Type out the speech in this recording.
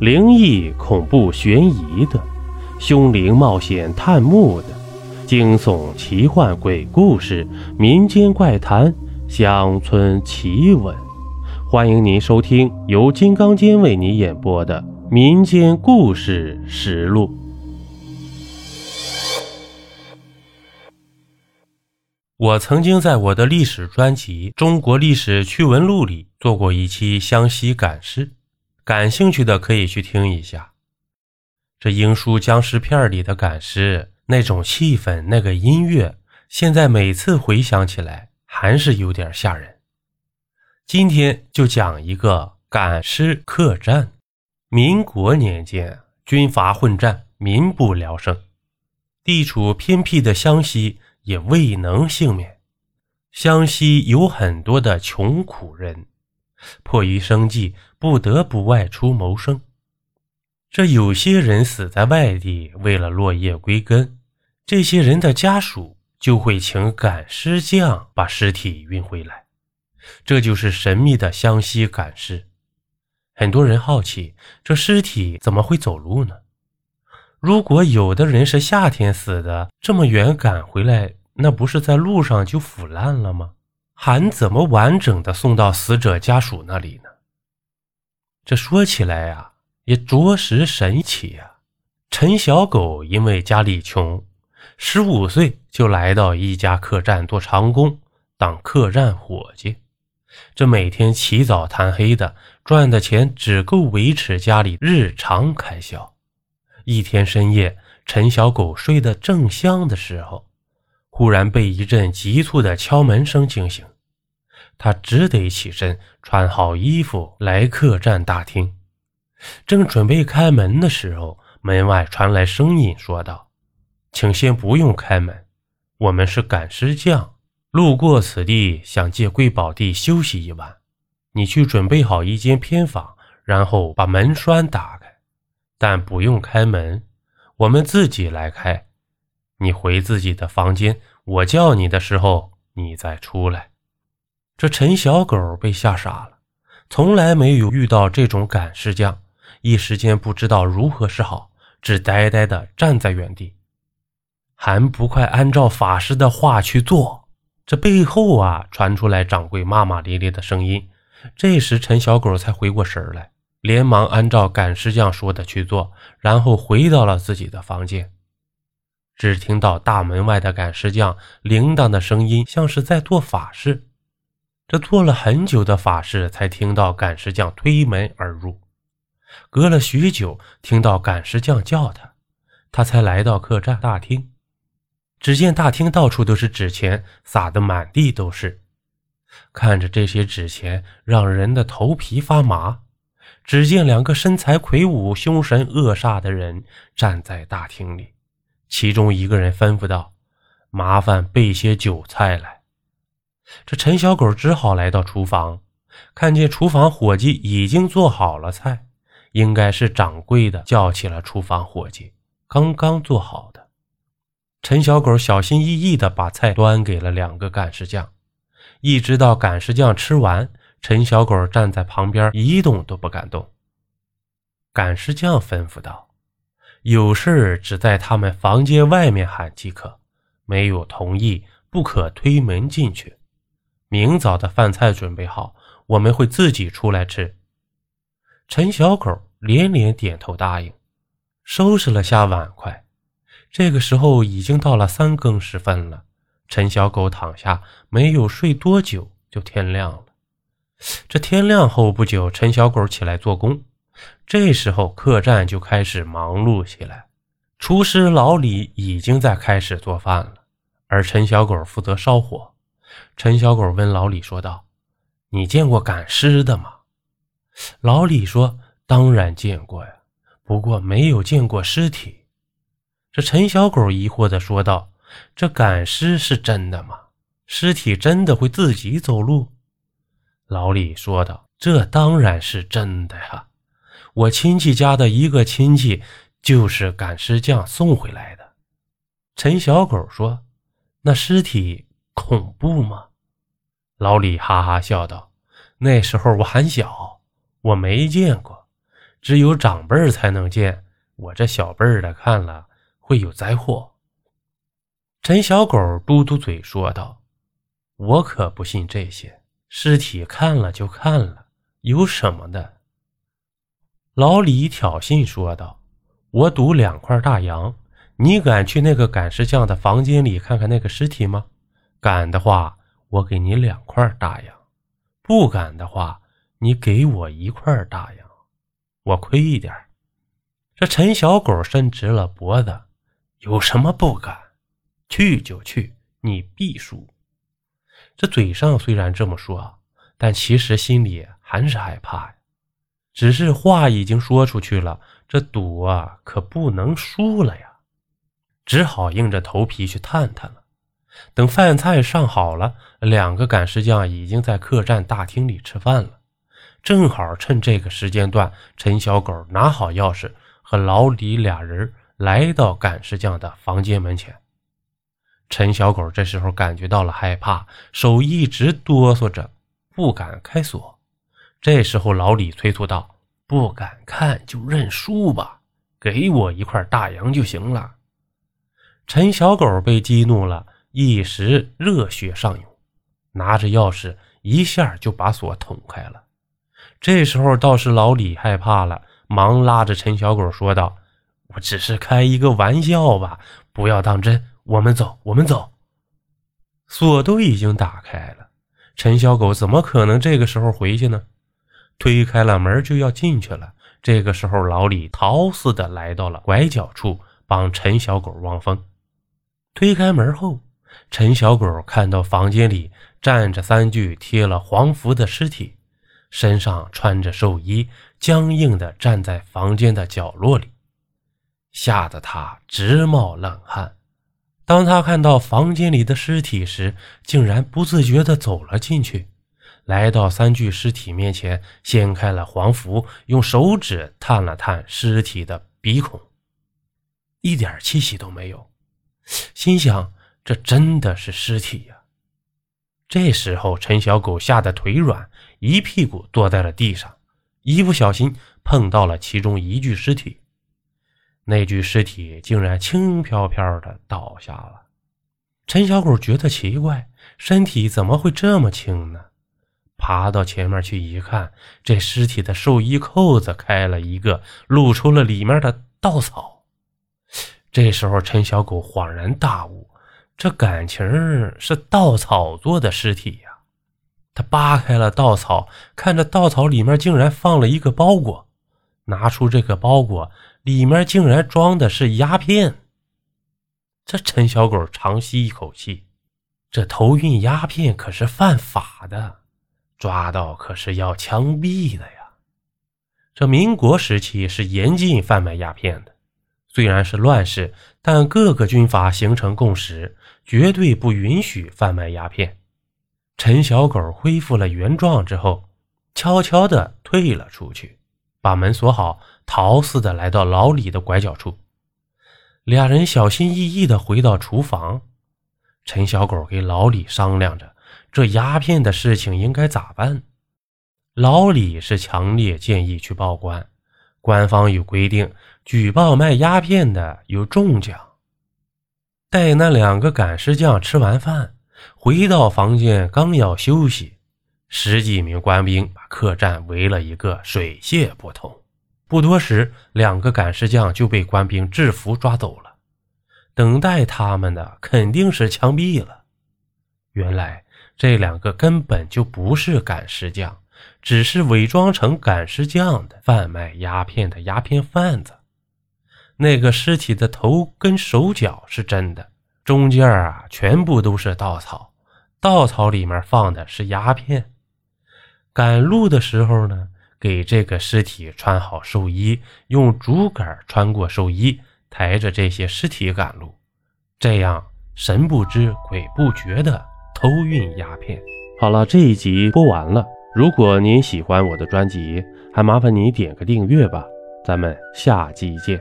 灵异、恐怖、悬疑的，凶灵冒险探墓的，惊悚、奇幻、鬼故事、民间怪谈、乡村奇闻，欢迎您收听由金刚间为您演播的《民间故事实录》。我曾经在我的历史专辑《中国历史趣闻录》里做过一期湘西赶尸。感兴趣的可以去听一下，这英叔僵尸片里的赶尸那种气氛、那个音乐，现在每次回想起来还是有点吓人。今天就讲一个赶尸客栈。民国年间，军阀混战，民不聊生，地处偏僻的湘西也未能幸免。湘西有很多的穷苦人。迫于生计，不得不外出谋生。这有些人死在外地，为了落叶归根，这些人的家属就会请赶尸匠把尸体运回来。这就是神秘的湘西赶尸。很多人好奇，这尸体怎么会走路呢？如果有的人是夏天死的，这么远赶回来，那不是在路上就腐烂了吗？还怎么完整的送到死者家属那里呢？这说起来呀，也着实神奇呀。陈小狗因为家里穷，十五岁就来到一家客栈做长工，当客栈伙计。这每天起早贪黑的，赚的钱只够维持家里日常开销。一天深夜，陈小狗睡得正香的时候。忽然被一阵急促的敲门声惊醒，他只得起身，穿好衣服来客栈大厅。正准备开门的时候，门外传来声音，说道：“请先不用开门，我们是赶尸匠，路过此地，想借贵宝地休息一晚。你去准备好一间偏房，然后把门栓打开，但不用开门，我们自己来开。”你回自己的房间，我叫你的时候，你再出来。这陈小狗被吓傻了，从来没有遇到这种赶尸匠，一时间不知道如何是好，只呆呆地站在原地。还不快按照法师的话去做！这背后啊，传出来掌柜骂骂咧咧的声音。这时陈小狗才回过神来，连忙按照赶尸匠说的去做，然后回到了自己的房间。只听到大门外的赶尸匠铃铛的声音，像是在做法事。这做了很久的法事，才听到赶尸匠推门而入。隔了许久，听到赶尸匠叫他，他才来到客栈大厅。只见大厅到处都是纸钱，撒得满地都是。看着这些纸钱，让人的头皮发麻。只见两个身材魁梧、凶神恶煞的人站在大厅里。其中一个人吩咐道：“麻烦备些酒菜来。”这陈小狗只好来到厨房，看见厨房伙计已经做好了菜，应该是掌柜的叫起了厨房伙计，刚刚做好的。陈小狗小心翼翼地把菜端给了两个赶尸匠，一直到赶尸匠吃完，陈小狗站在旁边一动都不敢动。赶尸匠吩咐道。有事只在他们房间外面喊即可，没有同意不可推门进去。明早的饭菜准备好，我们会自己出来吃。陈小狗连连点头答应，收拾了下碗筷。这个时候已经到了三更时分了。陈小狗躺下，没有睡多久就天亮了。这天亮后不久，陈小狗起来做工。这时候，客栈就开始忙碌起来。厨师老李已经在开始做饭了，而陈小狗负责烧火。陈小狗问老李说道：“你见过赶尸的吗？”老李说：“当然见过呀，不过没有见过尸体。”这陈小狗疑惑地说道：“这赶尸是真的吗？尸体真的会自己走路？”老李说道：“这当然是真的呀。”我亲戚家的一个亲戚就是赶尸匠送回来的。陈小狗说：“那尸体恐怖吗？”老李哈哈笑道：“那时候我还小，我没见过。只有长辈才能见，我这小辈的看了会有灾祸。”陈小狗嘟嘟嘴说道：“我可不信这些，尸体看了就看了，有什么的？”老李挑衅说道：“我赌两块大洋，你敢去那个赶尸匠的房间里看看那个尸体吗？敢的话，我给你两块大洋；不敢的话，你给我一块大洋，我亏一点。”这陈小狗伸直了脖子：“有什么不敢？去就去，你必输。”这嘴上虽然这么说，但其实心里还是害怕呀。只是话已经说出去了，这赌啊可不能输了呀，只好硬着头皮去探探了。等饭菜上好了，两个赶尸匠已经在客栈大厅里吃饭了。正好趁这个时间段，陈小狗拿好钥匙，和老李俩人来到赶尸匠的房间门前。陈小狗这时候感觉到了害怕，手一直哆嗦着，不敢开锁。这时候，老李催促道：“不敢看就认输吧，给我一块大洋就行了。”陈小狗被激怒了，一时热血上涌，拿着钥匙一下就把锁捅开了。这时候倒是老李害怕了，忙拉着陈小狗说道：“我只是开一个玩笑吧，不要当真。我们走，我们走。”锁都已经打开了，陈小狗怎么可能这个时候回去呢？推开了门就要进去了，这个时候老李逃似的来到了拐角处，帮陈小狗望风。推开门后，陈小狗看到房间里站着三具贴了黄符的尸体，身上穿着寿衣，僵硬的站在房间的角落里，吓得他直冒冷汗。当他看到房间里的尸体时，竟然不自觉地走了进去。来到三具尸体面前，掀开了黄符，用手指探了探尸体的鼻孔，一点气息都没有。心想：这真的是尸体呀！这时候，陈小狗吓得腿软，一屁股坐在了地上，一不小心碰到了其中一具尸体，那具尸体竟然轻飘飘的倒下了。陈小狗觉得奇怪，身体怎么会这么轻呢？爬到前面去一看，这尸体的寿衣扣子开了一个，露出了里面的稻草。这时候，陈小狗恍然大悟，这感情是稻草做的尸体呀！他扒开了稻草，看着稻草里面竟然放了一个包裹，拿出这个包裹，里面竟然装的是鸦片。这陈小狗长吸一口气，这偷运鸦片可是犯法的。抓到可是要枪毙的呀！这民国时期是严禁贩卖鸦片的，虽然是乱世，但各个军阀形成共识，绝对不允许贩卖鸦片。陈小狗恢复了原状之后，悄悄地退了出去，把门锁好，逃似的来到老李的拐角处。俩人小心翼翼地回到厨房，陈小狗给老李商量着。这鸦片的事情应该咋办？老李是强烈建议去报官，官方有规定，举报卖鸦片的有重奖。待那两个赶尸匠吃完饭，回到房间，刚要休息，十几名官兵把客栈围了一个水泄不通。不多时，两个赶尸匠就被官兵制服抓走了。等待他们的肯定是枪毙了。原来。这两个根本就不是赶尸匠，只是伪装成赶尸匠的贩卖鸦片的鸦片贩子。那个尸体的头跟手脚是真的，中间啊全部都是稻草，稻草里面放的是鸦片。赶路的时候呢，给这个尸体穿好寿衣，用竹竿穿过寿衣，抬着这些尸体赶路，这样神不知鬼不觉的。偷运鸦片。好了，这一集播完了。如果您喜欢我的专辑，还麻烦你点个订阅吧。咱们下集见。